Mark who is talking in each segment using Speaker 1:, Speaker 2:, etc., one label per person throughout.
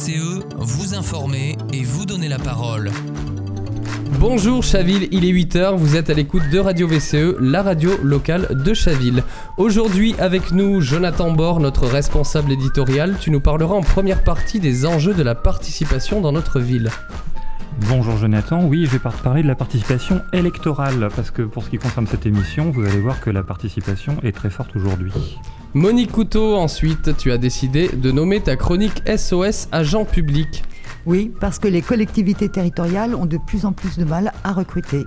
Speaker 1: VCE, vous informer et vous donner la parole.
Speaker 2: Bonjour Chaville, il est 8h, vous êtes à l'écoute de Radio VCE, la radio locale de Chaville. Aujourd'hui avec nous Jonathan Bord, notre responsable éditorial, tu nous parleras en première partie des enjeux de la participation dans notre ville.
Speaker 3: Bonjour Jonathan, oui je vais parler de la participation électorale, parce que pour ce qui concerne cette émission, vous allez voir que la participation est très forte aujourd'hui.
Speaker 2: Monique Couteau, ensuite, tu as décidé de nommer ta chronique SOS agent public.
Speaker 4: Oui, parce que les collectivités territoriales ont de plus en plus de mal à recruter.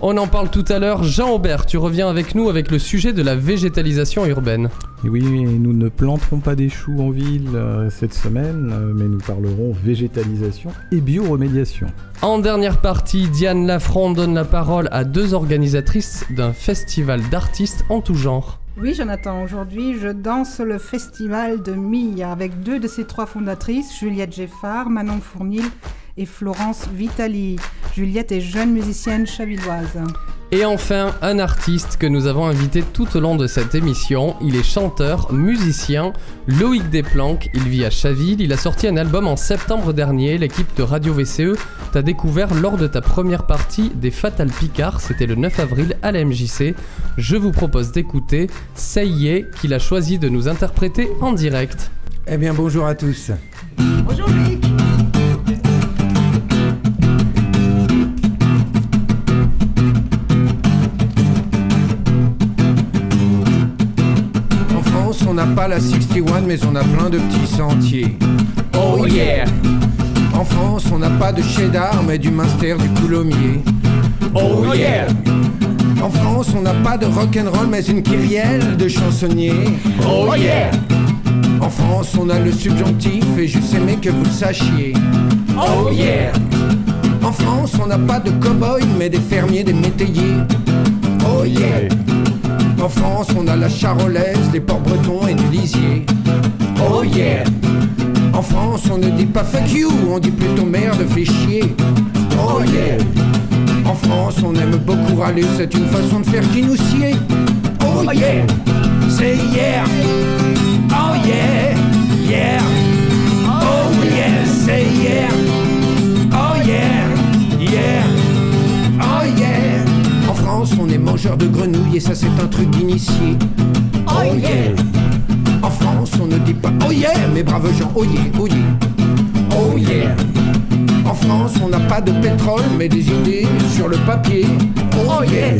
Speaker 2: On en parle tout à l'heure. Jean Aubert, tu reviens avec nous avec le sujet de la végétalisation urbaine.
Speaker 5: Et oui, nous ne planterons pas des choux en ville euh, cette semaine, euh, mais nous parlerons végétalisation et bioremédiation.
Speaker 2: En dernière partie, Diane Lafronde donne la parole à deux organisatrices d'un festival d'artistes en tout genre.
Speaker 6: Oui, Jonathan, aujourd'hui, je danse le festival de Mille avec deux de ses trois fondatrices, Juliette Geffard, Manon Fournil et Florence Vitali. Juliette est jeune musicienne chavilloise.
Speaker 2: Et enfin, un artiste que nous avons invité tout au long de cette émission. Il est chanteur, musicien, Loïc Desplanques. Il vit à Chaville. Il a sorti un album en septembre dernier. L'équipe de Radio VCE t'a découvert lors de ta première partie des Fatal Picard. C'était le 9 avril à la MJC. Je vous propose d'écouter Seyé qu'il a choisi de nous interpréter en direct.
Speaker 7: Eh bien, bonjour à tous.
Speaker 6: Bonjour Loïc.
Speaker 7: Pas la 61, mais on a plein de petits sentiers. Oh yeah! En France, on n'a pas de cheddar, mais du master du coulommier. Oh yeah! En France, on n'a pas de rock'n'roll, mais une kyrielle de chansonniers. Oh yeah! En France, on a le subjonctif, et je sais mais que vous le sachiez. Oh yeah! En France, on n'a pas de cow-boys, mais des fermiers, des métayers. Oh yeah! En France, on a la charolaise, des ports bretons et du lisier. Oh yeah! En France, on ne dit pas fuck you, on dit plutôt merde, fais chier. Oh yeah! En France, on aime beaucoup râler, c'est une façon de faire qui nous sied. Oh yeah! C'est hier! Oh yeah! Yeah! Oh yeah! C'est hier! Oh mangeur de grenouilles et ça, c'est un truc d'initié. Oh yeah! En France, on ne dit pas oh yeah, mais braves gens, oh yeah, oh yeah. Oh yeah! En France, on n'a pas de pétrole, mais des idées sur le papier. Oh yeah!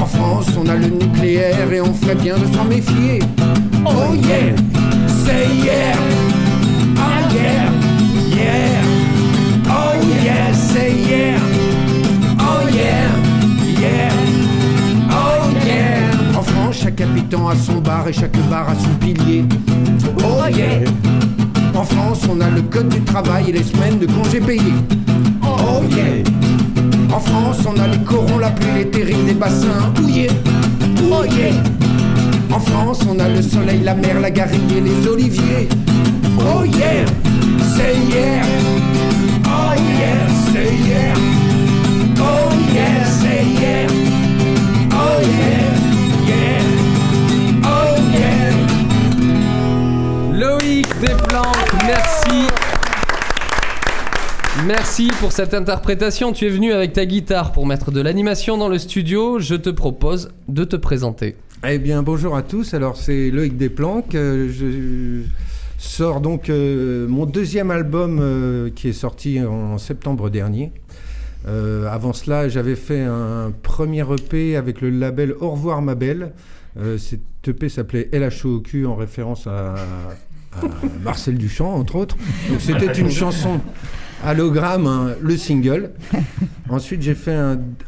Speaker 7: En France, on a le nucléaire et on ferait bien de s'en méfier. Oh yeah! Say yeah! Oh yeah! Yeah! Oh yeah! Say yeah! Chaque habitant a son bar et chaque bar a son pilier. Oh yeah! En France, on a le code du travail et les semaines de congés payés. Oh yeah! En France, on a les corons, la pluie, les terribles des bassins houillés. Oh yeah! En France, on a le soleil, la mer, la garrigue et les oliviers. Oh yeah! C'est hier! Oh yeah! C'est hier! Oh yeah!
Speaker 2: Desplanques, merci. Merci pour cette interprétation. Tu es venu avec ta guitare pour mettre de l'animation dans le studio. Je te propose de te présenter.
Speaker 7: Eh bien, bonjour à tous. Alors, c'est Loïc Desplanques. Euh, je sors donc euh, mon deuxième album euh, qui est sorti en septembre dernier. Avant cela, j'avais fait un premier EP avec le label Au revoir ma belle. Cet EP s'appelait LH au cul en référence à, à Marcel Duchamp, entre autres. C'était une chanson Allogramme, hein, le single. Ensuite, j'ai fait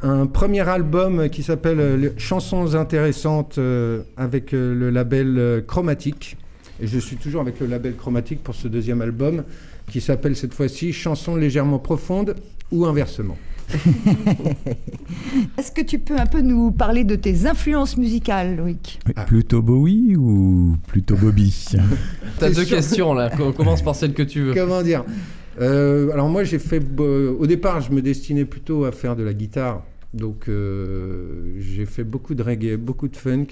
Speaker 7: un, premier album qui s'appelle euh, Chansons intéressantes euh, avec euh, le label euh, Chromatique. Et je suis toujours avec le label Chromatique pour ce deuxième album qui s'appelle cette fois-ci Chansons légèrement profondes ou inversement.
Speaker 4: Est-ce que tu peux un peu nous parler de tes influences musicales, Loïc?
Speaker 7: Ah.
Speaker 5: Plutôt Bowie ou plutôt Bobby?
Speaker 2: T'as deux
Speaker 7: sûr.
Speaker 2: questions là. Com- Commence par celle que tu veux?
Speaker 7: Comment dire? Euh, Alors moi j'ai fait... euh, au départ je me destinais plutôt à faire de la guitare. Donc euh, j'ai fait beaucoup de reggae, beaucoup de funk,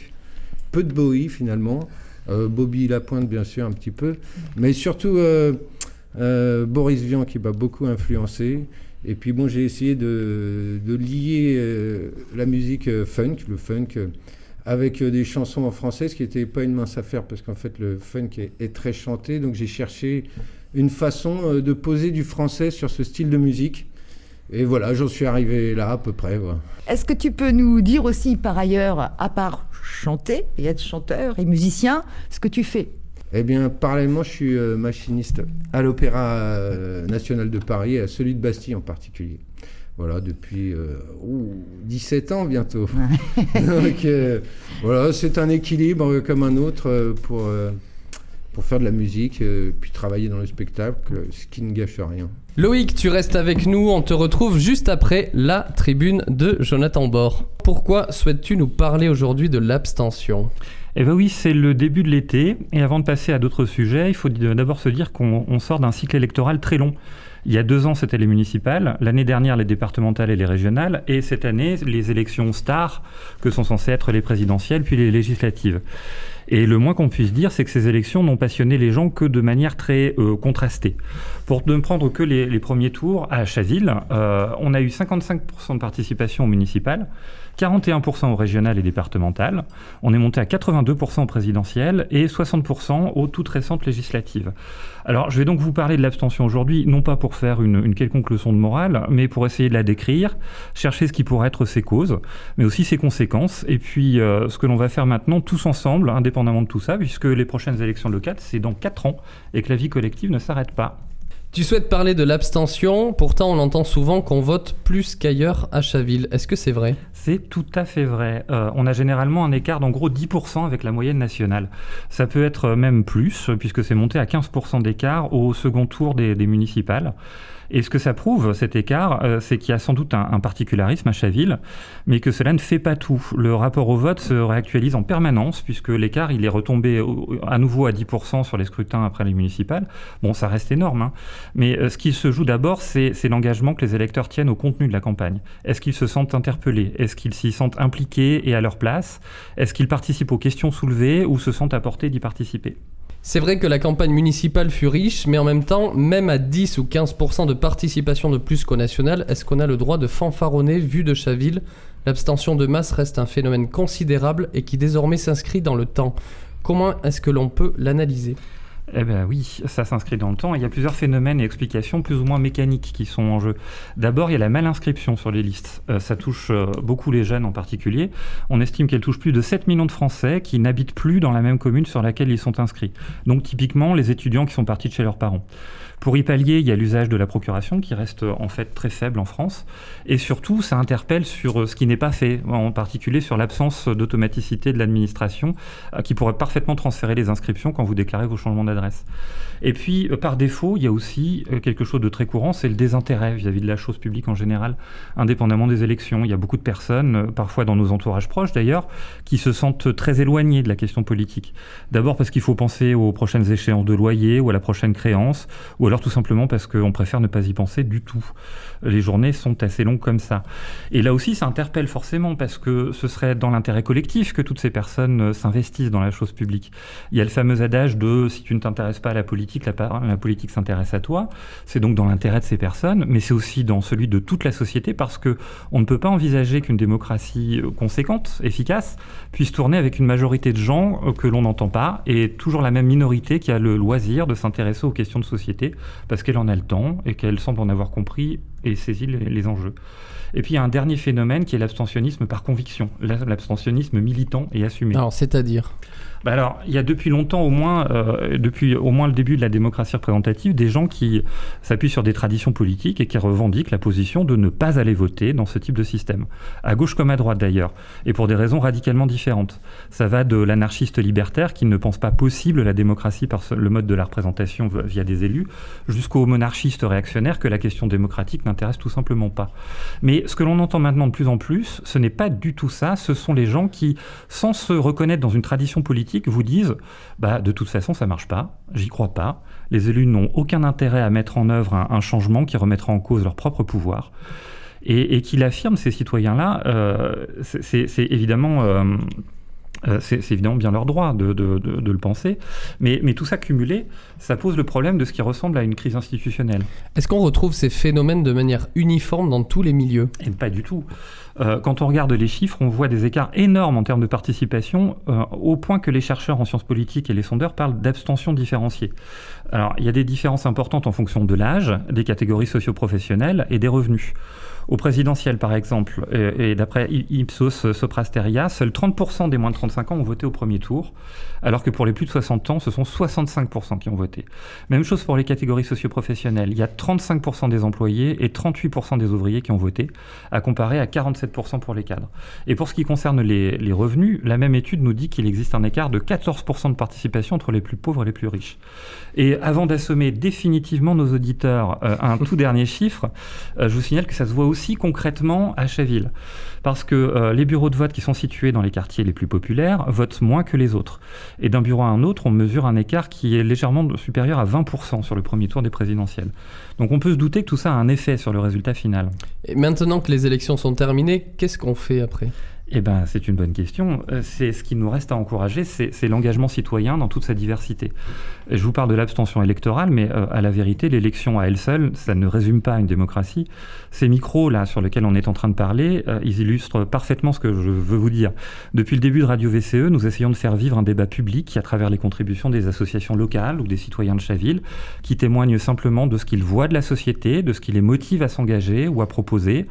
Speaker 7: peu de Bowie finalement. Euh, Bobby Lapointe bien sûr un petit peu. Mais surtout euh, Euh, Boris Vian qui m'a beaucoup influencé. Et puis bon, j'ai essayé de, lier euh, la musique euh, funk, le funk, euh, avec des chansons en français, ce qui n'était pas une mince affaire parce qu'en fait le funk est, très chanté. Donc j'ai cherché une façon de poser du français sur ce style de musique. Et voilà, j'en suis arrivé là à peu près.
Speaker 4: Est-ce que tu peux nous dire aussi, par ailleurs, à part chanter et être chanteur et musicien, ce que tu fais?
Speaker 7: Eh bien, parallèlement, je suis euh, machiniste à l'Opéra euh, National de Paris, et à celui de Bastille en particulier. Voilà, depuis euh, ouh, 17 ans bientôt. Donc euh, voilà, c'est un équilibre euh, comme un autre euh, pour, euh, pour faire de la musique, euh, puis travailler dans le spectacle, euh, ce qui ne gâche rien.
Speaker 2: Loïc, tu restes avec nous, on te retrouve juste après la tribune de Jonathan Bord. Pourquoi souhaites-tu nous parler aujourd'hui de l'abstention?
Speaker 3: Eh bien oui, c'est le début de l'été, et avant de passer à d'autres sujets, il faut d'abord se dire qu'on on sort d'un cycle électoral très long. Il y a deux ans, c'était les municipales, l'année dernière, les départementales et les régionales, et cette année, les élections stars, que sont censées être les présidentielles, puis les législatives. Et le moins qu'on puisse dire, c'est que ces élections n'ont passionné les gens que de manière très euh, contrastée. Pour ne prendre que les, premiers tours, à Chaville, euh, on a eu 55% de participation aux municipales, 41% aux régionales et départementales. On est monté à 82% aux présidentielles et 60% aux toutes récentes législatives. Alors, je vais donc vous parler de l'abstention aujourd'hui, non pas pour faire une, une, quelconque leçon de morale, mais pour essayer de la décrire, chercher ce qui pourrait être ses causes, mais aussi ses conséquences, et puis euh, ce que l'on va faire maintenant tous ensemble, indépendamment de tout ça, puisque les prochaines élections locales, c'est dans 4 ans, et que la vie collective ne s'arrête pas.
Speaker 2: Tu souhaites parler de l'abstention, pourtant on entend souvent qu'on vote plus qu'ailleurs à Chaville. Est-ce que c'est vrai?
Speaker 3: C'est tout à fait vrai. Euh, on a généralement un écart d'en gros 10% avec la moyenne nationale. Ça peut être même plus, puisque c'est monté à 15% d'écart au second tour des, municipales. Et ce que ça prouve, cet écart, euh, c'est qu'il y a sans doute un, particularisme à Chaville, mais que cela ne fait pas tout. Le rapport au vote se réactualise en permanence, puisque l'écart, il est retombé à nouveau à 10% sur les scrutins après les municipales. Bon, ça reste énorme, hein. Mais euh, ce qui se joue d'abord, c'est l'engagement que les électeurs tiennent au contenu de la campagne. Est-ce qu'ils se sentent interpellés? Est-ce qu'ils s'y sentent impliqués et à leur place? Est-ce qu'ils participent aux questions soulevées ou se sentent apportés d'y participer?
Speaker 2: C'est vrai que la campagne municipale fut riche, mais en même temps, même à 10 ou 15% de participation de plus qu'au national, est-ce qu'on a le droit de fanfaronner vu de Chaville L'abstention de masse reste un phénomène considérable et qui désormais s'inscrit dans le temps. Comment est-ce que l'on peut l'analyser?
Speaker 3: Eh bien oui, ça s'inscrit dans le temps. Il y a plusieurs phénomènes et explications plus ou moins mécaniques qui sont en jeu. D'abord, il y a la malinscription sur les listes. Euh, ça touche euh, beaucoup les jeunes en particulier. On estime qu'elle touche plus de 7 millions de Français qui n'habitent plus dans la même commune sur laquelle ils sont inscrits. Donc typiquement les étudiants qui sont partis de chez leurs parents. Pour y pallier, il y a l'usage de la procuration qui reste en fait très faible en France. Et surtout, ça interpelle sur ce qui n'est pas fait, en particulier sur l'absence d'automaticité de l'administration qui pourrait parfaitement transférer les inscriptions quand vous déclarez vos changements d'adresse. Et puis, par défaut, il y a aussi quelque chose de très courant, c'est le désintérêt vis-à-vis -vis de la chose publique en général, indépendamment des élections. Il y a beaucoup de personnes, parfois dans nos entourages proches d'ailleurs, qui se sentent très éloignées de la question politique. D'abord parce qu'il faut penser aux prochaines échéances de loyer ou à la prochaine créance, alors tout simplement parce qu'on préfère ne pas y penser du tout. Les journées sont assez longues comme ça. Et là aussi, ça interpelle forcément parce que ce serait dans l'intérêt collectif que toutes ces personnes s'investissent dans la chose publique. Il y a le fameux adage de si tu ne t'intéresses pas à la politique, la, la politique s'intéresse à toi. C'est donc dans l'intérêt de ces personnes, mais c'est aussi dans celui de toute la société parce que on ne peut pas envisager qu'une démocratie conséquente, efficace, puisse tourner avec une majorité de gens que l'on n'entend pas et toujours la même minorité qui a le loisir de s'intéresser aux questions de société parce qu'elle en a le temps et qu'elle semble en avoir compris et saisi les, enjeux. Et puis il y a un dernier phénomène qui est l'abstentionnisme par conviction, l'abstentionnisme militant et assumé.
Speaker 2: Alors, c'est-à-dire?
Speaker 3: Bah alors, il y a depuis longtemps, au moins, euh, depuis au moins le début de la démocratie représentative, des gens qui s'appuient sur des traditions politiques et qui revendiquent la position de ne pas aller voter dans ce type de système, à gauche comme à droite d'ailleurs, et pour des raisons radicalement différentes. Ça va de l'anarchiste libertaire qui ne pense pas possible la démocratie par le mode de la représentation via des élus, jusqu'au monarchiste réactionnaire que la question démocratique n'intéresse tout simplement pas. Mais ce que l'on entend maintenant de plus en plus, ce n'est pas du tout ça. Ce sont les gens qui, sans se reconnaître dans une tradition politique, vous disent bah, de toute façon ça marche pas, j'y crois pas, les élus n'ont aucun intérêt à mettre en œuvre un, un, changement qui remettra en cause leur propre pouvoir. Et, et qu'il affirme, ces citoyens-là, euh, c'est évidemment... Euh, Euh, c'est c'est évidemment bien leur droit de, de- de- de le penser, mais, mais tout ça cumulé, ça pose le problème de ce qui ressemble à une crise institutionnelle.
Speaker 2: Est-ce qu'on retrouve ces phénomènes de manière uniforme dans tous les milieux?
Speaker 3: Et pas du tout. Euh, quand on regarde les chiffres, on voit des écarts énormes en termes de participation, euh, au point que les chercheurs en sciences politiques et les sondeurs parlent d'abstention différenciée. Alors, il y a des différences importantes en fonction de l'âge, des catégories socio-professionnelles et des revenus. Au présidentiel, par exemple, et, et d'après Ipsos Soprasteria, seuls 30% des moins de 35 ans ont voté au premier tour, alors que pour les plus de 60 ans, ce sont 65% qui ont voté. Même chose pour les catégories socio-professionnelles. Il y a 35% des employés et 38% des ouvriers qui ont voté, à comparer à 47% pour les cadres. Et pour ce qui concerne les, revenus, la même étude nous dit qu'il existe un écart de 14% de participation entre les plus pauvres et les plus riches. Et avant d'assommer définitivement nos auditeurs, euh, un tout dernier chiffre, euh, je vous signale que ça se voit aussi concrètement à Chaville. Parce que euh, les bureaux de vote qui sont situés dans les quartiers les plus populaires votent moins que les autres. Et d'un bureau à un autre, on mesure un écart qui est légèrement supérieur à 20% sur le premier tour des présidentielles. Donc on peut se douter que tout ça a un effet sur le résultat final.
Speaker 2: Et maintenant que les élections sont terminées, qu'est-ce qu'on fait après?
Speaker 3: Eh ben, c'est une bonne question. Euh, C'est ce qui nous reste à encourager, c'est l'engagement citoyen dans toute sa diversité. Je vous parle de l'abstention électorale, mais euh, à la vérité, l'élection à elle seule, ça ne résume pas une démocratie. Ces micros là sur lesquels on est en train de parler, euh, ils illustrent parfaitement ce que je veux vous dire. Depuis le début de Radio VCE, nous essayons de faire vivre un débat public à travers les contributions des associations locales ou des citoyens de Chaville, qui témoignent simplement de ce qu'ils voient de la société, de ce qui les motive à s'engager ou à proposer,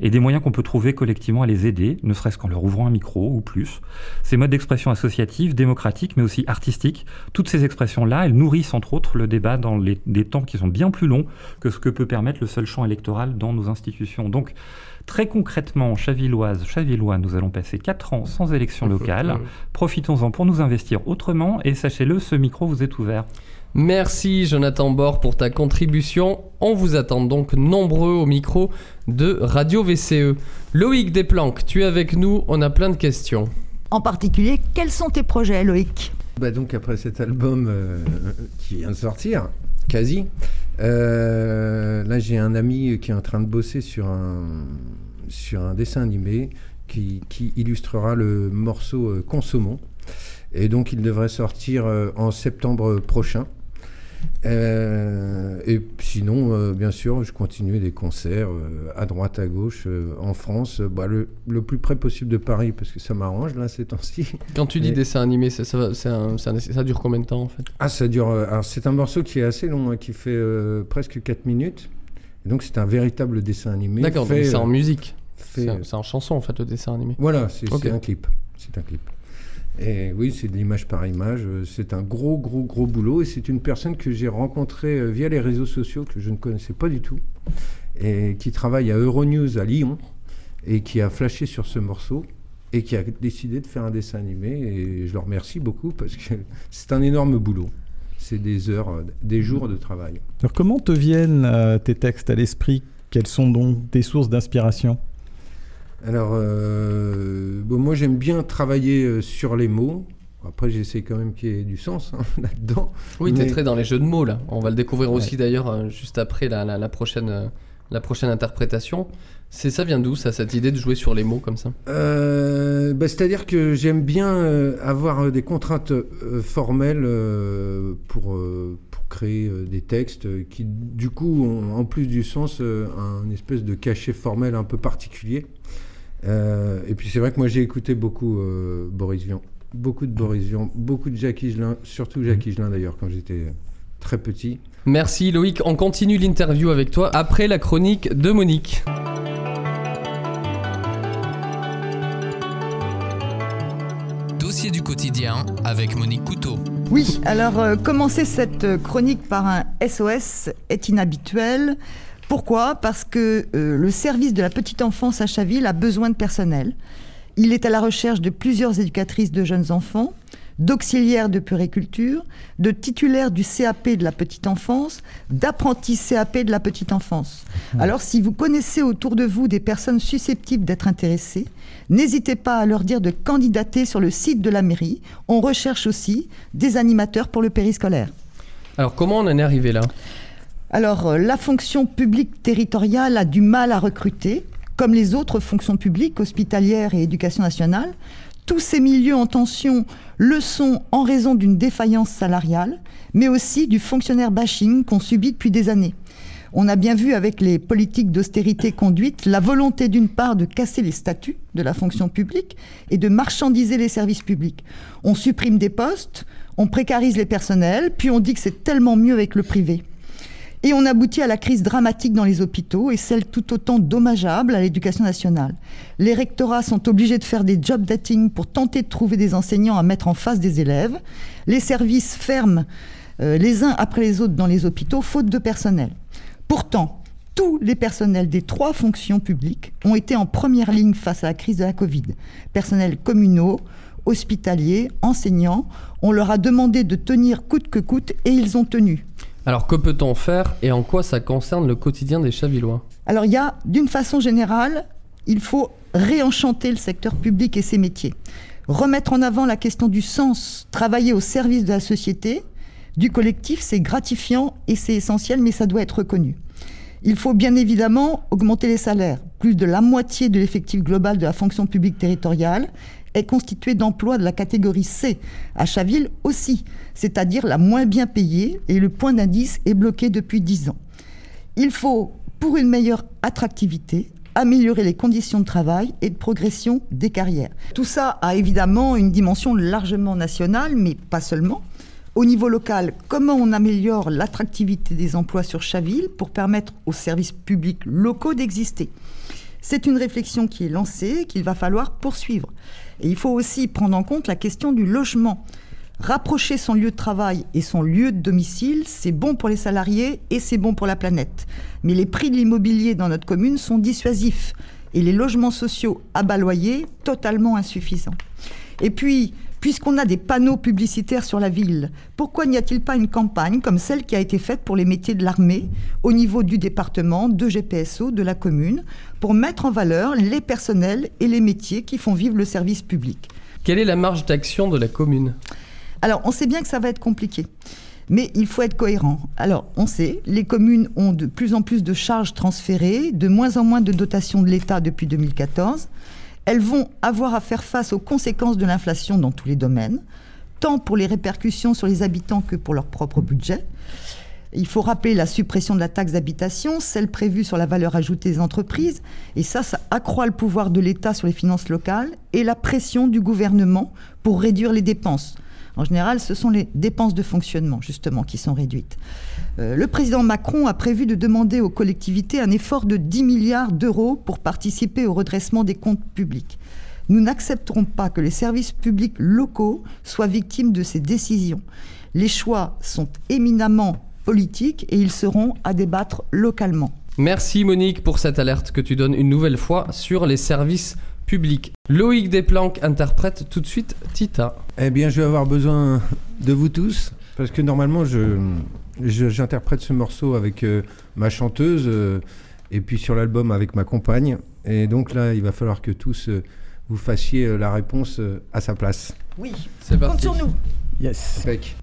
Speaker 3: et des moyens qu'on peut trouver collectivement à les aider, ne serait-ce qu'en leur ouvrant un micro ou plus. Ces modes d'expression associative, démocratique, mais aussi artistique, toutes ces expressions-là, elles nourrissent entre autres le débat dans les, des temps qui sont bien plus longs que ce que peut permettre le seul champ électoral dans nos institutions. Donc, très concrètement, Chavilloise, Chavillois, nous allons passer 4 ans sans élection locale. Profitons-en pour nous investir autrement et sachez-le, ce micro vous est ouvert.
Speaker 2: Merci Jonathan Bord pour ta contribution. On vous attend donc nombreux au micro de Radio VCE. Loïc Desplanques, tu es avec nous, on a plein de questions.
Speaker 4: En particulier, quels sont tes projets, Loïc?
Speaker 7: Bah donc après cet album euh, qui vient de sortir, quasi, euh, là j'ai un ami qui est en train de bosser sur un, sur un dessin animé qui, qui illustrera le morceau euh, Consommons. Et donc il devrait sortir en septembre prochain. Euh, et sinon, euh, bien sûr, je continue des concerts euh, à droite, à gauche, en France, bah, le, le plus près possible de Paris, parce que ça m'arrange là ces temps-ci.
Speaker 2: Quand tu dis
Speaker 7: Mais-
Speaker 2: dessin animé, ça, ça, un- un- ça dure combien de temps en fait?
Speaker 7: Ah, ça dure. c'est un morceau qui est assez long, hein, qui fait presque 4 minutes. Et donc, c'est un véritable dessin animé.
Speaker 2: D'accord, c'est en musique.
Speaker 7: fait,
Speaker 2: C'est en chanson en fait le dessin animé.
Speaker 7: Voilà, c'est un clip. C'est un clip. Et oui, c'est de l'image par image. C'est un gros, gros, gros boulot. Et c'est une personne que j'ai rencontrée euh, via les réseaux sociaux, que je ne connaissais pas du tout, et qui travaille à Euronews à Lyon, et qui a flashé sur ce morceau, et qui a décidé de faire un dessin animé. Et je le remercie beaucoup parce que c'est un énorme boulot. C'est des heures, euh, des jours de travail.
Speaker 5: Alors comment te viennent euh, tes textes à l'esprit? Quelles sont donc tes sources d'inspiration?
Speaker 7: Alors, euh, bon, moi j'aime bien travailler euh, sur les mots. Après, j'essaie quand même qu'il y ait du sens hein, là-dedans.
Speaker 2: Oui,
Speaker 7: Mais-
Speaker 2: très dans les jeux de mots là. On va le découvrir
Speaker 5: Ouais.
Speaker 2: aussi d'ailleurs euh, juste après la, la- la prochaine, la prochaine interprétation. C'est ça vient d'où ça, cette idée de jouer sur les mots comme ça?
Speaker 7: Euh, bah, C'est-à-dire que j'aime bien euh, avoir des contraintes euh, formelles pour, pour créer des textes qui, du coup, ont en plus du sens, un espèce de cachet formel un peu particulier. Euh, et puis c'est vrai que moi j'ai écouté beaucoup euh, Boris Vian, beaucoup de Boris Vian, beaucoup de Jacques Higelin, surtout Jacques Higelin d'ailleurs quand j'étais très petit.
Speaker 2: Merci Loïc, on continue l'interview avec toi après la chronique de Monique.
Speaker 1: Dossier du quotidien avec Monique Couteau.
Speaker 4: Oui, alors euh, commencer cette chronique par un SOS est inhabituel. Pourquoi? Parce que euh, le service de la petite enfance à Chaville a besoin de personnel. Il est à la recherche de plusieurs éducatrices de jeunes enfants, d'auxiliaires de puriculture, de titulaires du CAP de la petite enfance, d'apprentis CAP de la petite enfance. Alors si vous connaissez autour de vous des personnes susceptibles d'être intéressées, n'hésitez pas à leur dire de candidater sur le site de la mairie. On recherche aussi des animateurs pour le périscolaire.
Speaker 2: Alors comment on en est arrivé là?
Speaker 4: Alors, euh, la fonction publique territoriale a du mal à recruter, comme les autres fonctions publiques, hospitalières et éducation nationale. Tous ces milieux en tension le sont en raison d'une défaillance salariale, mais aussi du fonctionnaire bashing qu'on subit depuis des années. On a bien vu avec les politiques d'austérité conduites la volonté d'une part de casser les statuts de la fonction publique et de marchandiser les services publics. On supprime des postes, on précarise les personnels, puis on dit que c'est tellement mieux avec le privé. Et on aboutit à la crise dramatique dans les hôpitaux et celle tout autant dommageable à l'éducation nationale. Les rectorats sont obligés de faire des job dating pour tenter de trouver des enseignants à mettre en face des élèves. Les services ferment euh, les uns après les autres dans les hôpitaux, faute de personnel. Pourtant, tous les personnels des trois fonctions publiques ont été en première ligne face à la crise de la Covid. Personnels communaux, hospitaliers, enseignants, on leur a demandé de tenir coûte que coûte et ils ont tenu.
Speaker 2: Alors que peut-on faire et en quoi ça concerne le quotidien des Chavillois?
Speaker 4: Alors il y a, d'une façon générale, il faut réenchanter le secteur public et ses métiers. Remettre en avant la question du sens, travailler au service de la société, du collectif, c'est gratifiant et c'est essentiel, mais ça doit être reconnu. Il faut bien évidemment augmenter les salaires. Plus de la moitié de l'effectif global de la fonction publique territoriale est constitué d'emplois de la catégorie C, à Chaville aussi, c'est-à-dire la moins bien payée, et le point d'indice est bloqué depuis 10 ans. Il faut, pour une meilleure attractivité, améliorer les conditions de travail et de progression des carrières. Tout ça a évidemment une dimension largement nationale, mais pas seulement. Au niveau local, comment on améliore l'attractivité des emplois sur Chaville pour permettre aux services publics locaux d'exister? C'est une réflexion qui est lancée, qu'il va falloir poursuivre. Et il faut aussi prendre en compte la question du logement. Rapprocher son lieu de travail et son lieu de domicile, c'est bon pour les salariés et c'est bon pour la planète. Mais les prix de l'immobilier dans notre commune sont dissuasifs et les logements sociaux à bas loyer totalement insuffisants. Et puis, Puisqu'on a des panneaux publicitaires sur la ville, pourquoi n'y a-t-il pas une campagne comme celle qui a été faite pour les métiers de l'armée au niveau du département, de GPSO, de la commune, pour mettre en valeur les personnels et les métiers qui font vivre le service public?
Speaker 2: Quelle est la marge d'action de la commune?
Speaker 4: Alors, on sait bien que ça va être compliqué. Mais il faut être cohérent. Alors, on sait, les communes ont de plus en plus de charges transférées, de moins en moins de dotations de l'État depuis 2014. Elles vont avoir à faire face aux conséquences de l'inflation dans tous les domaines, tant pour les répercussions sur les habitants que pour leur propre budget. Il faut rappeler la suppression de la taxe d'habitation, celle prévue sur la valeur ajoutée des entreprises, et ça, ça accroît le pouvoir de l'État sur les finances locales et la pression du gouvernement pour réduire les dépenses. En général, ce sont les dépenses de fonctionnement, justement, qui sont réduites. Euh, le président Macron a prévu de demander aux collectivités un effort de 10 milliards d'euros pour participer au redressement des comptes publics. Nous n'accepterons pas que les services publics locaux soient victimes de ces décisions. Les choix sont éminemment politiques et ils seront à débattre localement.
Speaker 2: Merci Monique pour cette alerte que tu donnes une nouvelle fois sur les services publics. Loïc Desplanques interprète tout de suite Tita.
Speaker 7: Eh bien, je vais avoir besoin de vous tous parce que normalement, je, j'interprète ce morceau avec euh, ma chanteuse euh, et puis sur l'album avec ma compagne. Et donc là, il va falloir que tous euh, vous fassiez la réponse à sa place.
Speaker 4: Oui,
Speaker 2: C'est
Speaker 4: compte
Speaker 2: parti.
Speaker 4: sur nous.
Speaker 5: Yes.
Speaker 7: Impec.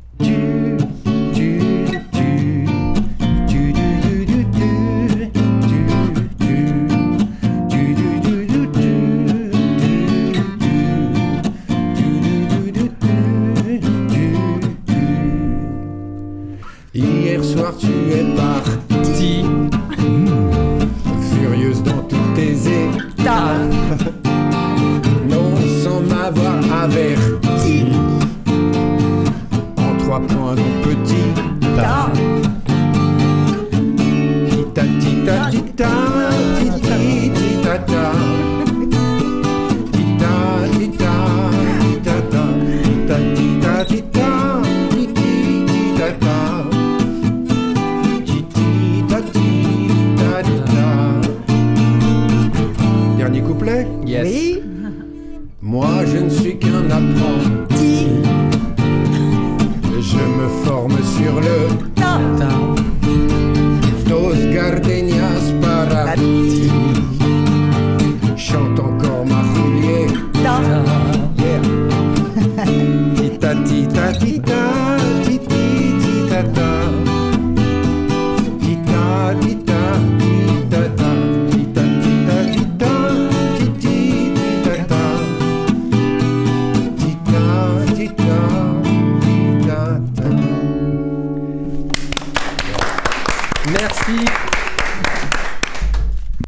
Speaker 2: Merci.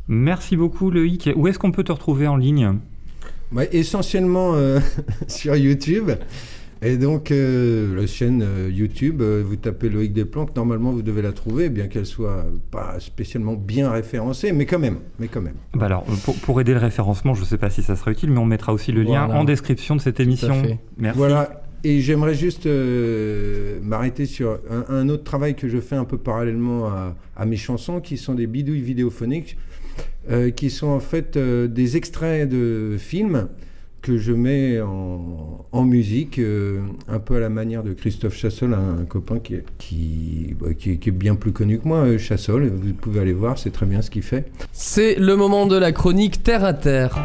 Speaker 3: Merci beaucoup Loïc. Où est-ce qu'on peut te retrouver en ligne?
Speaker 7: Ouais, essentiellement euh, sur YouTube. Et donc, euh, la chaîne euh, YouTube, euh, vous tapez Loïc Desplanques, normalement vous devez la trouver, bien qu'elle soit pas spécialement bien référencée, mais quand même. Mais quand même.
Speaker 3: Bah alors, pour, pour aider le référencement, je ne sais pas si ça sera utile, mais on mettra aussi le lien
Speaker 2: Voilà.
Speaker 3: en description de cette émission.
Speaker 2: fait.
Speaker 3: Merci.
Speaker 7: Voilà. Et j'aimerais juste euh, m'arrêter sur un, autre travail que je fais un peu parallèlement à, mes chansons, qui sont des bidouilles vidéophoniques, euh, qui sont en fait euh, des extraits de films que je mets en, musique, euh, un peu à la manière de Christophe Chassol, un, copain qui est, qui, qui est- bien plus connu que moi, Chassol. Vous pouvez aller voir, c'est très bien ce qu'il fait.
Speaker 2: C'est le moment de la chronique Terre à Terre.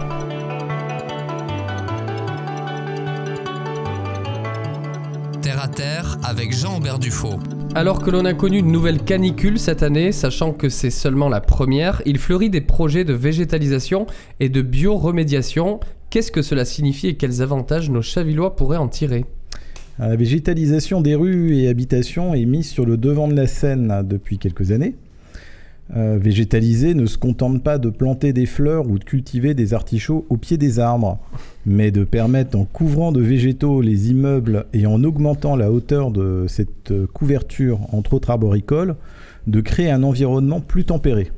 Speaker 1: Terre à terre avec Jean-Aubert Dufaux.
Speaker 2: Alors que l'on a connu une nouvelle canicule cette année, sachant que c'est seulement la première, il fleurit des projets de végétalisation et de bioremédiation. Qu'est-ce que cela signifie et quels avantages nos Chavillois pourraient en tirer?
Speaker 5: La végétalisation des rues et habitations est mise sur le devant de la scène depuis quelques années. Euh, végétaliser ne se contente pas de planter des fleurs ou de cultiver des artichauts au pied des arbres, mais de permettre en couvrant de végétaux les immeubles et en augmentant la hauteur de cette euh, couverture, entre autres arboricoles, de créer un environnement plus tempéré.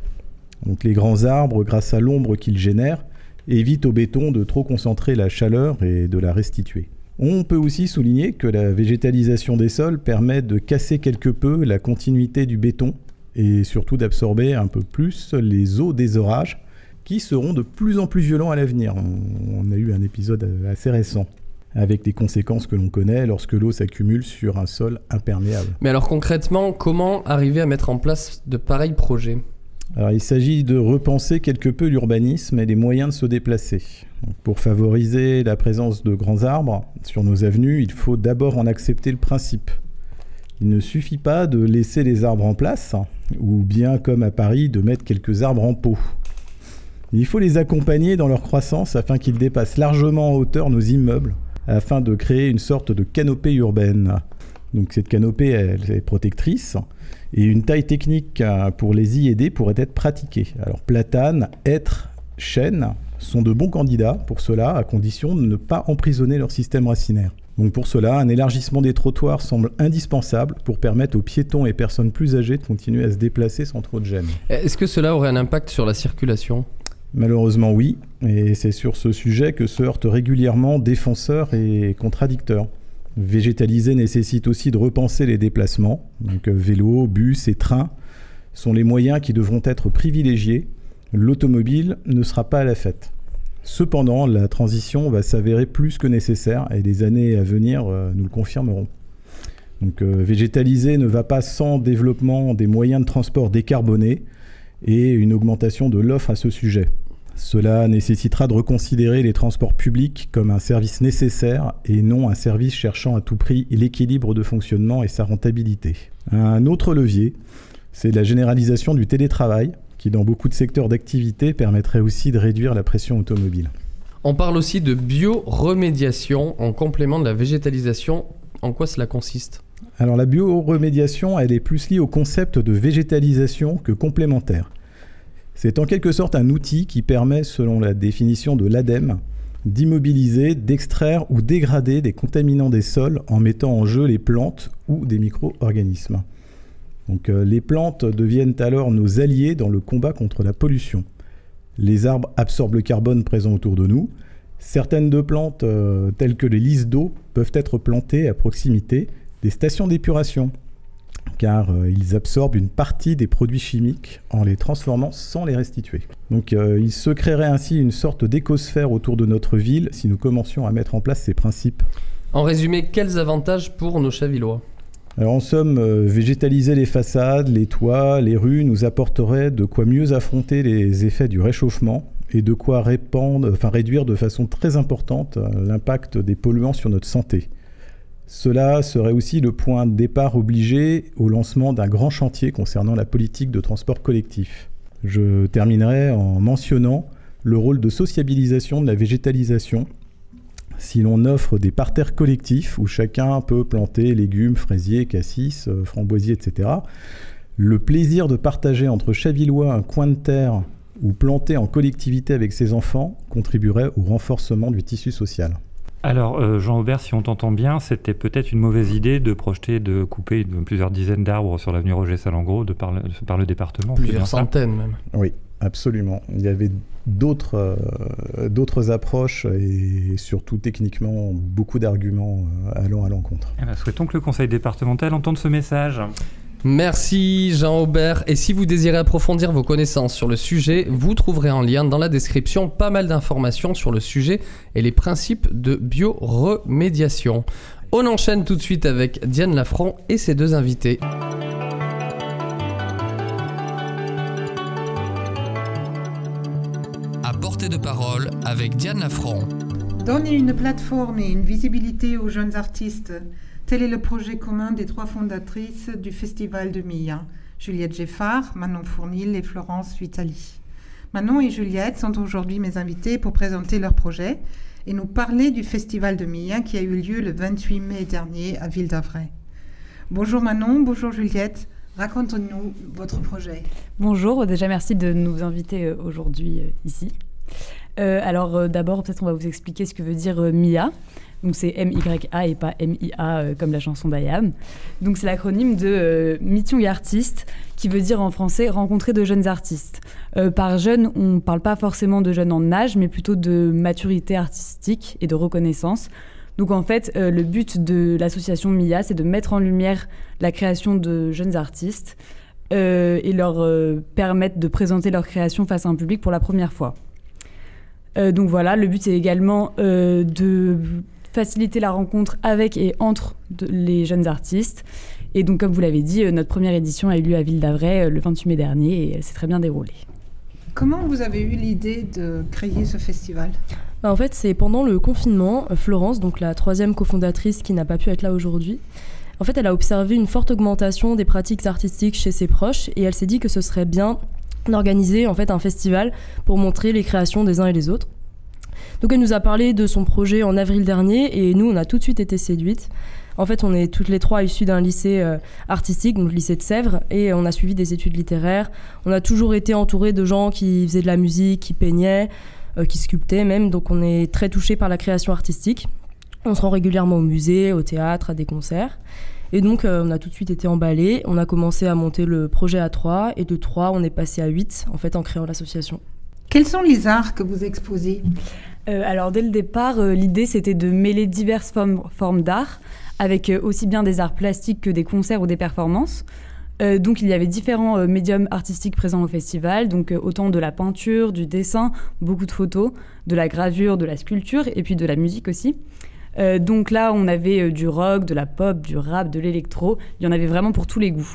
Speaker 5: Donc les grands arbres, grâce à l'ombre qu'ils génèrent, évitent au béton de trop concentrer la chaleur et de la restituer. On peut aussi souligner que la végétalisation des sols permet de casser quelque peu la continuité du béton et surtout d'absorber un peu plus les eaux des orages qui seront de plus en plus violents à l'avenir. On, on a eu un épisode assez récent avec les conséquences que l'on connaît lorsque l'eau s'accumule sur un sol imperméable.
Speaker 2: Mais alors concrètement, comment arriver à mettre en place de pareils projets?
Speaker 5: Alors, il s'agit de repenser quelque peu l'urbanisme et les moyens de se déplacer. Donc, pour favoriser la présence de grands arbres sur nos avenues, il faut d'abord en accepter le principe. Il ne suffit pas de laisser les arbres en place, ou bien comme à Paris, de mettre quelques arbres en pot. Il faut les accompagner dans leur croissance afin qu'ils dépassent largement en hauteur nos immeubles, afin de créer une sorte de canopée urbaine. Donc cette canopée, elle est protectrice, et une taille technique euh, pour les y aider pourrait être pratiquée. Alors platane, hêtre, chêne sont de bons candidats pour cela, à condition de ne pas emprisonner leur système racinaire. Donc pour cela, un élargissement des trottoirs semble indispensable pour permettre aux piétons et personnes plus âgées de continuer à se déplacer sans trop de gêne.
Speaker 2: Est-ce que cela aurait un impact sur la circulation?
Speaker 5: Malheureusement oui, et c'est sur ce sujet que se heurtent régulièrement défenseurs et contradicteurs. Végétaliser nécessite aussi de repenser les déplacements, donc euh, vélo, bus et train sont les moyens qui devront être privilégiés. L'automobile ne sera pas à la fête. Cependant, la transition va s'avérer plus que nécessaire et les années à venir euh, nous le confirmeront. Donc, euh, végétaliser ne va pas sans développement des moyens de transport décarbonés et une augmentation de l'offre à ce sujet. Cela nécessitera de reconsidérer les transports publics comme un service nécessaire et non un service cherchant à tout prix l'équilibre de fonctionnement et sa rentabilité. Un autre levier, c'est la généralisation du télétravail qui dans beaucoup de secteurs d'activité permettrait aussi de réduire la pression automobile.
Speaker 2: On parle aussi de bioremédiation en complément de la végétalisation. En quoi cela consiste?
Speaker 5: Alors la bioremédiation, elle est plus liée au concept de végétalisation que complémentaire. C'est en quelque sorte un outil qui permet, selon la définition de l'ADEME, d'immobiliser, d'extraire ou dégrader des contaminants des sols en mettant en jeu les plantes ou des micro-organismes. Euh, les plantes deviennent alors nos alliés dans le combat contre la pollution. Les arbres absorbent le carbone présent autour de nous. Certaines de plantes, euh, telles que les lys d'eau, peuvent être plantées à proximité des stations d'épuration, car euh, ils absorbent une partie des produits chimiques en les transformant sans les restituer. Donc il se créerait ainsi une sorte d'écosphère autour de notre ville si nous commencions à mettre en place ces principes.
Speaker 2: En résumé, quels avantages pour nos Chavillois?
Speaker 5: En somme, euh, végétaliser les façades, les toits, les rues nous apporterait de quoi mieux affronter les effets du réchauffement et de quoi réduire de façon très importante euh, l'impact des polluants sur notre santé. Cela serait aussi le point de départ obligé au lancement d'un grand chantier concernant la politique de transport collectif. Je terminerai en mentionnant le rôle de sociabilisation de la végétalisation. Si l'on offre des parterres collectifs où chacun peut planter légumes, fraisiers, cassis, euh, framboisiers, etc., Le plaisir de partager entre Chavillois un coin de terre ou planter en collectivité avec ses enfants contribuerait au renforcement du tissu social.
Speaker 3: Alors, euh, Jean Aubert, si on t'entend bien, c'était peut-être une mauvaise idée de projeter de couper plusieurs dizaines d'arbres sur l'avenue Roger Salengro de par, le, par le département.
Speaker 2: Plusieurs centaines même.
Speaker 5: Oui, absolument. Il y avait d'autres euh, d'autres approches et surtout techniquement beaucoup d'arguments euh, allant à l'encontre.
Speaker 3: Eh ben, souhaitons que le conseil départemental entende ce message.
Speaker 2: Merci Jean Aubert. Et si vous désirez approfondir vos connaissances sur le sujet, vous trouverez en lien dans la description pas mal d'informations sur le sujet et les principes de bioremédiation. On enchaîne tout de suite avec Diane Lafront et ses deux invités.
Speaker 1: De parole avec Diane Lafront.
Speaker 6: Donner une plateforme et une visibilité aux jeunes artistes Tel est le projet commun des trois fondatrices du Festival de Mia, Juliette Geffard, Manon Fournil et Florence Vitali. Manon et Juliette sont aujourd'hui mes invités pour présenter leur projet et nous parler du Festival de Mia qui a eu lieu le 28 mai dernier à Ville d'Avray. Bonjour Manon, bonjour Juliette. Raconte-nous votre projet.
Speaker 8: Bonjour, déjà merci de nous inviter euh, aujourd'hui euh, ici. Euh, alors d'abord, peut-être on va vous expliquer ce que veut dire MIA. Donc c'est M-Y-A et pas M-I-A euh, comme la chanson d'Ayam. Donc c'est l'acronyme de euh, Meeting Artist qui veut dire en français rencontrer de jeunes artistes. Euh, par jeunes, on ne parle pas forcément de jeunes en âge, mais plutôt de maturité artistique et de reconnaissance. Donc en fait, le but de l'association MIA, c'est de mettre en lumière la création de jeunes artistes et leur permettre de présenter leur création face à un public pour la première fois. Donc voilà, le but c'est également de faciliter la rencontre avec et entre les jeunes artistes. Et donc, comme vous l'avez dit, euh, notre première édition a eu lieu à Ville d'Avray euh, le 28 mai dernier et elle s'est très bien déroulée.
Speaker 6: Comment vous avez eu l'idée de créer ce festival?
Speaker 9: Bah, En fait, c'est pendant le confinement, euh, Florence, donc la troisième cofondatrice qui n'a pas pu être là aujourd'hui, en fait, elle a observé une forte augmentation des pratiques artistiques chez ses proches et elle s'est dit que ce serait bien d'organiser en fait un festival pour montrer les créations des uns et des autres. Donc elle nous a parlé de son projet en avril dernier et nous, on a tout de suite été séduites. En fait, on est toutes les trois issues d'un lycée euh, artistique, donc le lycée de Sèvres, et on a suivi des études littéraires. On a toujours été entouré de gens qui faisaient de la musique, qui peignaient, euh, qui sculptaient même, donc on est très touchés par la création artistique. On se rend régulièrement au musée, au théâtre, à des concerts. Et donc, euh, on a tout de suite été emballés. On a commencé à monter le projet à 3, et de 3, on est passé à 8, en fait, en créant l'association.
Speaker 6: Quels sont les arts que vous exposez
Speaker 8: euh, alors dès le départ, euh, l'idée c'était de mêler diverses formes, d'art, avec euh, aussi bien des arts plastiques que des concerts ou des performances. donc il y avait différents médiums artistiques présents au festival, donc autant de la peinture, du dessin, beaucoup de photos, de la gravure, de la sculpture et puis de la musique aussi. Donc là on avait du rock, de la pop, du rap, de l'électro, il y en avait vraiment pour tous les goûts.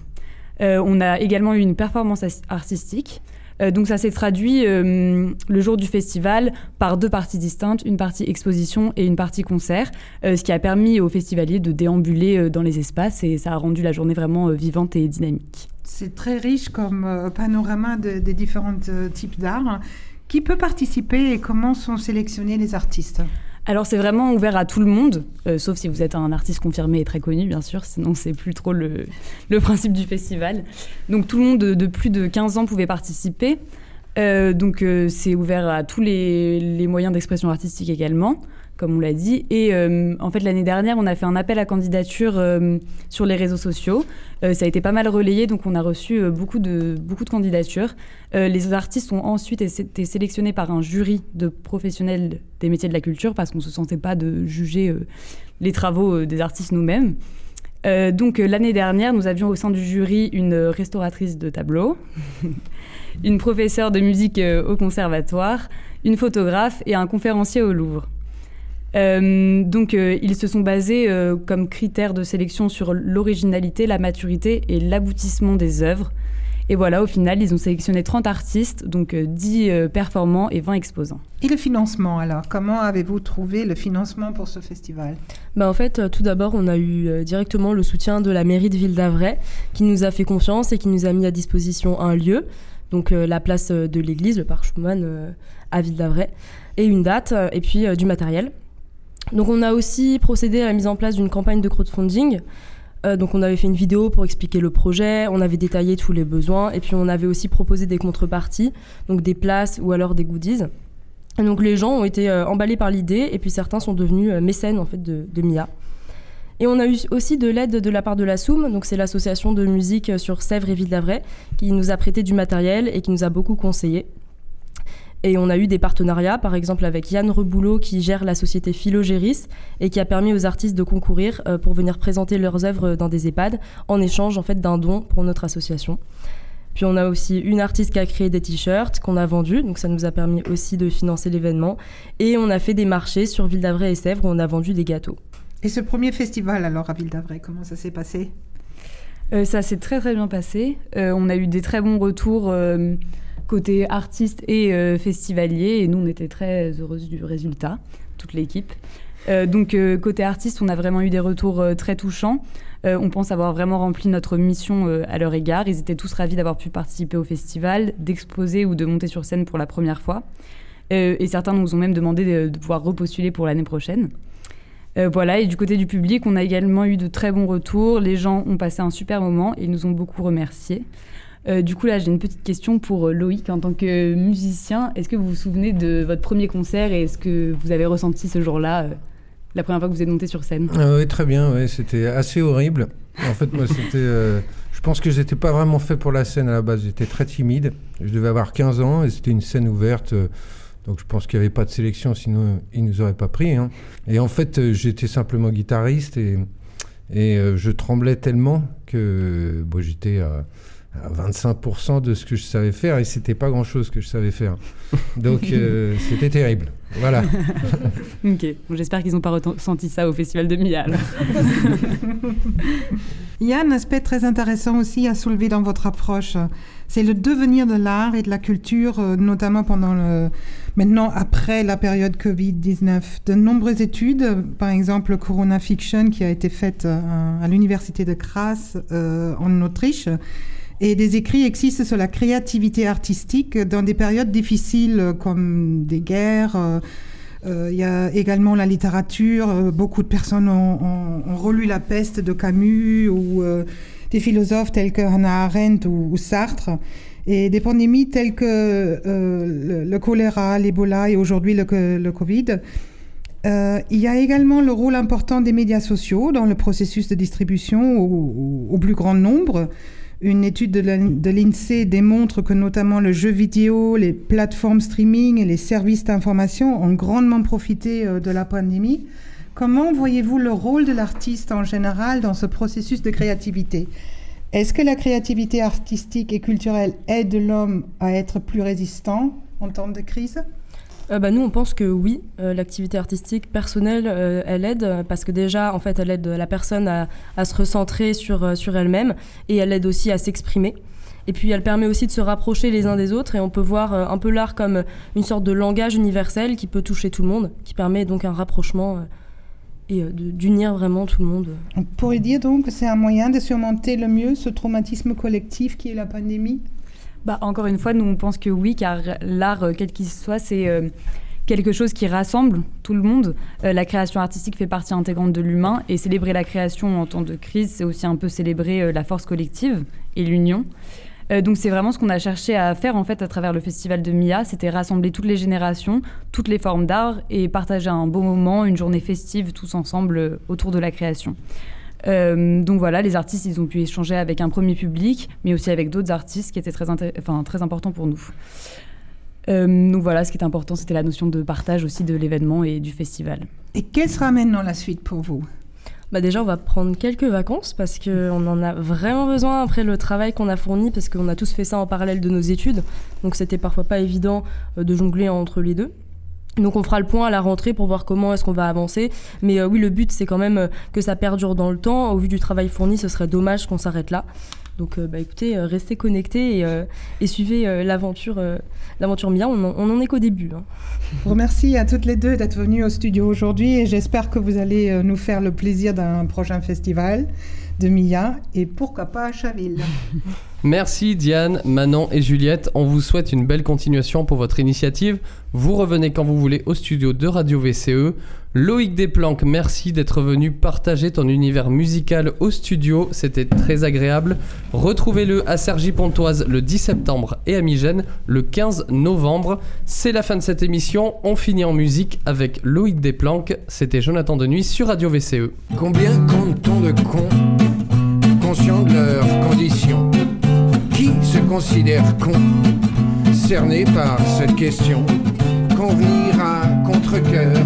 Speaker 8: on a également eu une performance artistique euh, donc ça s'est traduit euh, le jour du festival par deux parties distinctes, une partie exposition et une partie concert, euh, ce qui a permis aux festivaliers de déambuler dans les espaces et ça a rendu la journée vraiment vivante et dynamique.
Speaker 6: C'est très riche comme panorama des différents types d'art. Qui peut participer et comment sont sélectionnés les artistes?
Speaker 8: Alors c'est vraiment ouvert à tout le monde, euh, sauf si vous êtes un artiste confirmé et très connu, bien sûr, sinon c'est plus trop le, principe du festival. Donc tout le monde de, plus de 15 ans pouvait participer. Euh, donc euh, c'est ouvert à tous les moyens d'expression artistique également comme on l'a dit. Et euh, en fait, l'année dernière, on a fait un appel à candidature euh, sur les réseaux sociaux. Euh, ça a été pas mal relayé, donc on a reçu beaucoup, de, beaucoup de candidatures. les artistes ont ensuite été sélectionnés par un jury de professionnels des métiers de la culture parce qu'on ne se sentait pas de juger les travaux des artistes nous-mêmes. donc l'année dernière, nous avions au sein du jury une restauratrice de tableaux, une professeure de musique au conservatoire, une photographe et un conférencier au Louvre. Euh, donc, euh, ils se sont basés euh, comme critères de sélection sur l'originalité, la maturité et l'aboutissement des œuvres. Et voilà, au final, ils ont sélectionné 30 artistes, donc 10 performants et 20 exposants.
Speaker 6: Et le financement alors Comment avez-vous trouvé le financement pour ce festival?
Speaker 9: Bah En fait, tout d'abord, on a eu directement le soutien de la mairie de Ville d'Avray, qui nous a fait confiance et qui nous a mis à disposition un lieu, donc la place de l'église, le parc Schumann à Ville d'Avray, et une date, et puis du matériel. Donc on a aussi procédé à la mise en place d'une campagne de crowdfunding Euh, donc on avait fait une vidéo pour expliquer le projet, on avait détaillé tous les besoins et puis on avait aussi proposé des contreparties, donc des places ou alors des goodies. Et donc les gens ont été euh, emballés par l'idée et puis certains sont devenus euh, mécènes en fait de, Mia. Et on a eu aussi de l'aide de la part de la SOUM, donc c'est l'association de musique sur Sèvres et Ville-d'Avray, qui nous a prêté du matériel et qui nous a beaucoup conseillé. Et on a eu des partenariats, par exemple avec Yann Reboulot qui gère la société Philogéris et qui a permis aux artistes de concourir euh, pour venir présenter leurs œuvres dans des EHPAD en échange en fait d'un don pour notre association. Puis on a aussi une artiste qui a créé des t-shirts qu'on a vendus, donc ça nous a permis aussi de financer l'événement. Et on a fait des marchés sur Ville d'Avray et Sèvres où on a vendu des gâteaux.
Speaker 6: Et ce premier festival alors à Ville d'Avray, comment ça s'est passé?
Speaker 8: Euh, Ça s'est très très bien passé. Euh, on a eu des très bons retours. Euh côté artiste et euh, festivalier. Et nous, on était très heureuses du résultat, toute l'équipe. Euh, donc, euh, côté artiste, on a vraiment eu des retours euh, très touchants. On pense avoir vraiment rempli notre mission à leur égard. Ils étaient tous ravis d'avoir pu participer au festival, d'exposer ou de monter sur scène pour la première fois. et certains nous ont même demandé de, de pouvoir repostuler pour l'année prochaine. Voilà, et du côté du public, on a également eu de très bons retours. Les gens ont passé un super moment et ils nous ont beaucoup remerciés. Euh, du coup, là, j'ai une petite question pour euh, Loïc en tant que musicien. Est-ce que vous vous souvenez de votre premier concert et est-ce que vous avez ressenti ce jour-là, euh, la première fois que vous êtes monté sur scène?
Speaker 7: Ah Oui, très bien. C'était assez horrible. En fait, moi, c'était. Je pense que j'étais pas vraiment fait pour la scène à la base. J'étais très timide. Je devais avoir 15 ans et c'était une scène ouverte. Donc je pense qu'il n'y avait pas de sélection, sinon ils nous auraient pas pris. Hein. Et en fait, j'étais simplement guitariste et, je tremblais tellement que j'étais à 25% de ce que je savais faire et c'était pas grand chose que je savais faire. Donc euh, c'était terrible. Voilà.
Speaker 8: ok, bon, j'espère qu'ils n'ont pas ressenti ça au Festival de Mia. alors.
Speaker 6: Il y a un aspect très intéressant aussi à soulever dans votre approche. C'est le devenir de l'art et de la culture, euh, notamment pendant le, maintenant après la période Covid-19. De nombreuses études, par exemple Corona Fiction qui a été faite euh, à l'université de Graz euh, en Autriche, et des écrits existent sur la créativité artistique dans des périodes difficiles euh, comme des guerres. euh, euh, Il y a également la littérature. beaucoup de personnes ont, relu La peste de Camus ou des philosophes tels que Hannah Arendt ou, Sartre. Et des pandémies telles que le, choléra, l'Ebola et aujourd'hui le, co- le Covid. Il y a également le rôle important des médias sociaux dans le processus de distribution au plus grand nombre. Une étude de l'INSEE démontre que notamment le jeu vidéo, les plateformes streaming et les services d'information ont grandement profité euh, de la pandémie. Comment voyez-vous le rôle de l'artiste en général dans ce processus de créativité? Est-ce que la créativité artistique et culturelle aide l'homme à être plus résistant en temps de crise?
Speaker 9: Euh, bah, nous, on pense que oui, euh, l'activité artistique personnelle, euh, elle aide euh, parce que déjà, en fait, elle aide la personne à, à se recentrer sur, sur elle-même et elle aide aussi à s'exprimer. Et puis, elle permet aussi de se rapprocher les uns des autres et on peut voir un peu l'art comme une sorte de langage universel qui peut toucher tout le monde, qui permet donc un rapprochement et d'unir vraiment tout le monde.
Speaker 6: On pourrait dire donc que c'est un moyen de surmonter le mieux ce traumatisme collectif qui est la pandémie?
Speaker 8: Bah, encore une fois, nous, on pense que oui, car l'art, euh, quel qu'il soit, c'est euh, quelque chose qui rassemble tout le monde. Euh, la création artistique fait partie intégrante de l'humain et célébrer la création en temps de crise, c'est aussi un peu célébrer la force collective et l'union. Donc c'est vraiment ce qu'on a cherché à faire en fait à travers le festival de Mia, c'était rassembler toutes les générations, toutes les formes d'art et partager un beau moment, une journée festive tous ensemble autour de la création. Euh, donc voilà, les artistes, ils ont pu échanger avec un premier public, mais aussi avec d'autres artistes qui étaient très, enfin, très importants pour nous. Euh, donc voilà, ce qui est important, c'était la notion de partage aussi de l'événement et du festival.
Speaker 6: Et quelle sera maintenant la suite pour vous?
Speaker 9: Bah déjà, on va prendre quelques vacances parce qu'on en a vraiment besoin après le travail qu'on a fourni parce qu'on a tous fait ça en parallèle de nos études. Donc c'était parfois pas évident euh, de jongler entre les deux. Donc on fera le point à la rentrée pour voir comment est-ce qu'on va avancer. Mais euh, oui, le but c'est quand même euh, que ça perdure dans le temps. Au vu du travail fourni, ce serait dommage qu'on s'arrête là. Donc euh, bah, écoutez, restez connectés et, suivez l'aventure l'aventure Mia. On en, est qu'au début. hein.
Speaker 6: Remercie à toutes les deux d'être venues au studio aujourd'hui et j'espère que vous allez nous faire le plaisir d'un prochain festival de Mia et pourquoi pas à Chaville.
Speaker 2: Merci Diane, Manon et Juliette. On vous souhaite une belle continuation pour votre initiative. Vous revenez quand vous voulez au studio de Radio VCE. Loïc Desplanques, merci d'être venu partager ton univers musical au studio. C'était très agréable. Retrouvez-le à Cergy-Pontoise le 10 septembre et à Migène le 15 novembre. C'est la fin de cette émission. On finit en musique avec Loïc Desplanques. C'était Jonathan de Nuit sur Radio VCE.
Speaker 7: Combien compte-t-on de cons conscients de leurs conditions? Se considère con cerné par cette question Convenir à contre-coeur,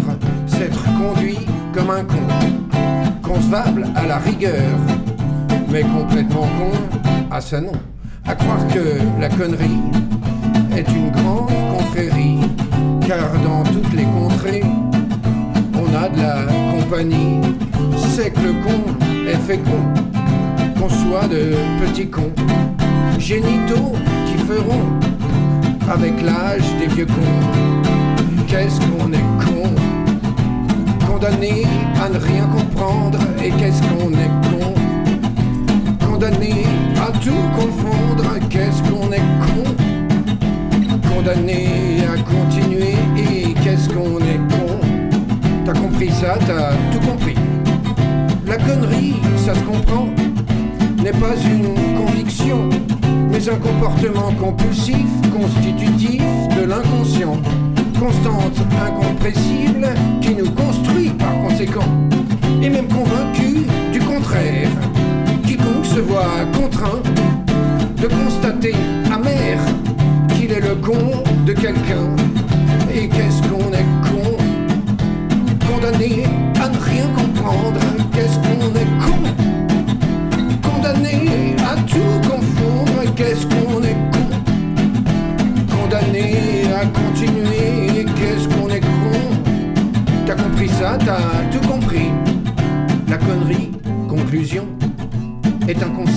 Speaker 7: s'être conduit comme un con, concevable à la rigueur, mais complètement con à sa nom. À croire que la connerie est une grande confrérie, car dans toutes les contrées, on a de la compagnie. C'est que le con est fécond, qu'on soit de petits cons, génitaux qui feront avec l'âge des vieux cons. Qu'est-ce qu'on est con, condamné à ne rien comprendre, et qu'est-ce qu'on est con, condamné à tout confondre, qu'est-ce qu'on est con, condamné à continuer, et qu'est-ce qu'on est con? T'as compris ça, t'as tout compris. La connerie, ça se comprend, n'est pas une conviction, mais un comportement compulsif constitutif de l'inconscient, constante, incompressible, qui nous construit par conséquent, et même convaincu du contraire. Quiconque se voit contraint de constater amer qu'il est le con de quelqu'un,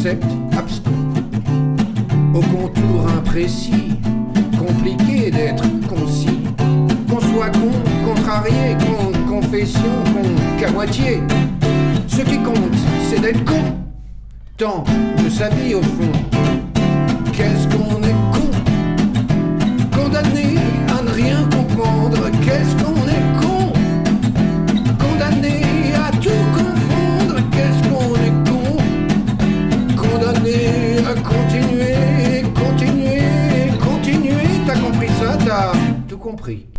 Speaker 7: concept abscon. Au contour imprécis, compliqué d'être concis qu'on soit con, contrarié, con, confession, con, qu'à moitié. Ce qui compte, c'est d'être con, tant de sa vie au fond. Qu'est-ce qu'on est con? Condamné à ne rien comprendre, qu'est-ce qu'on compris.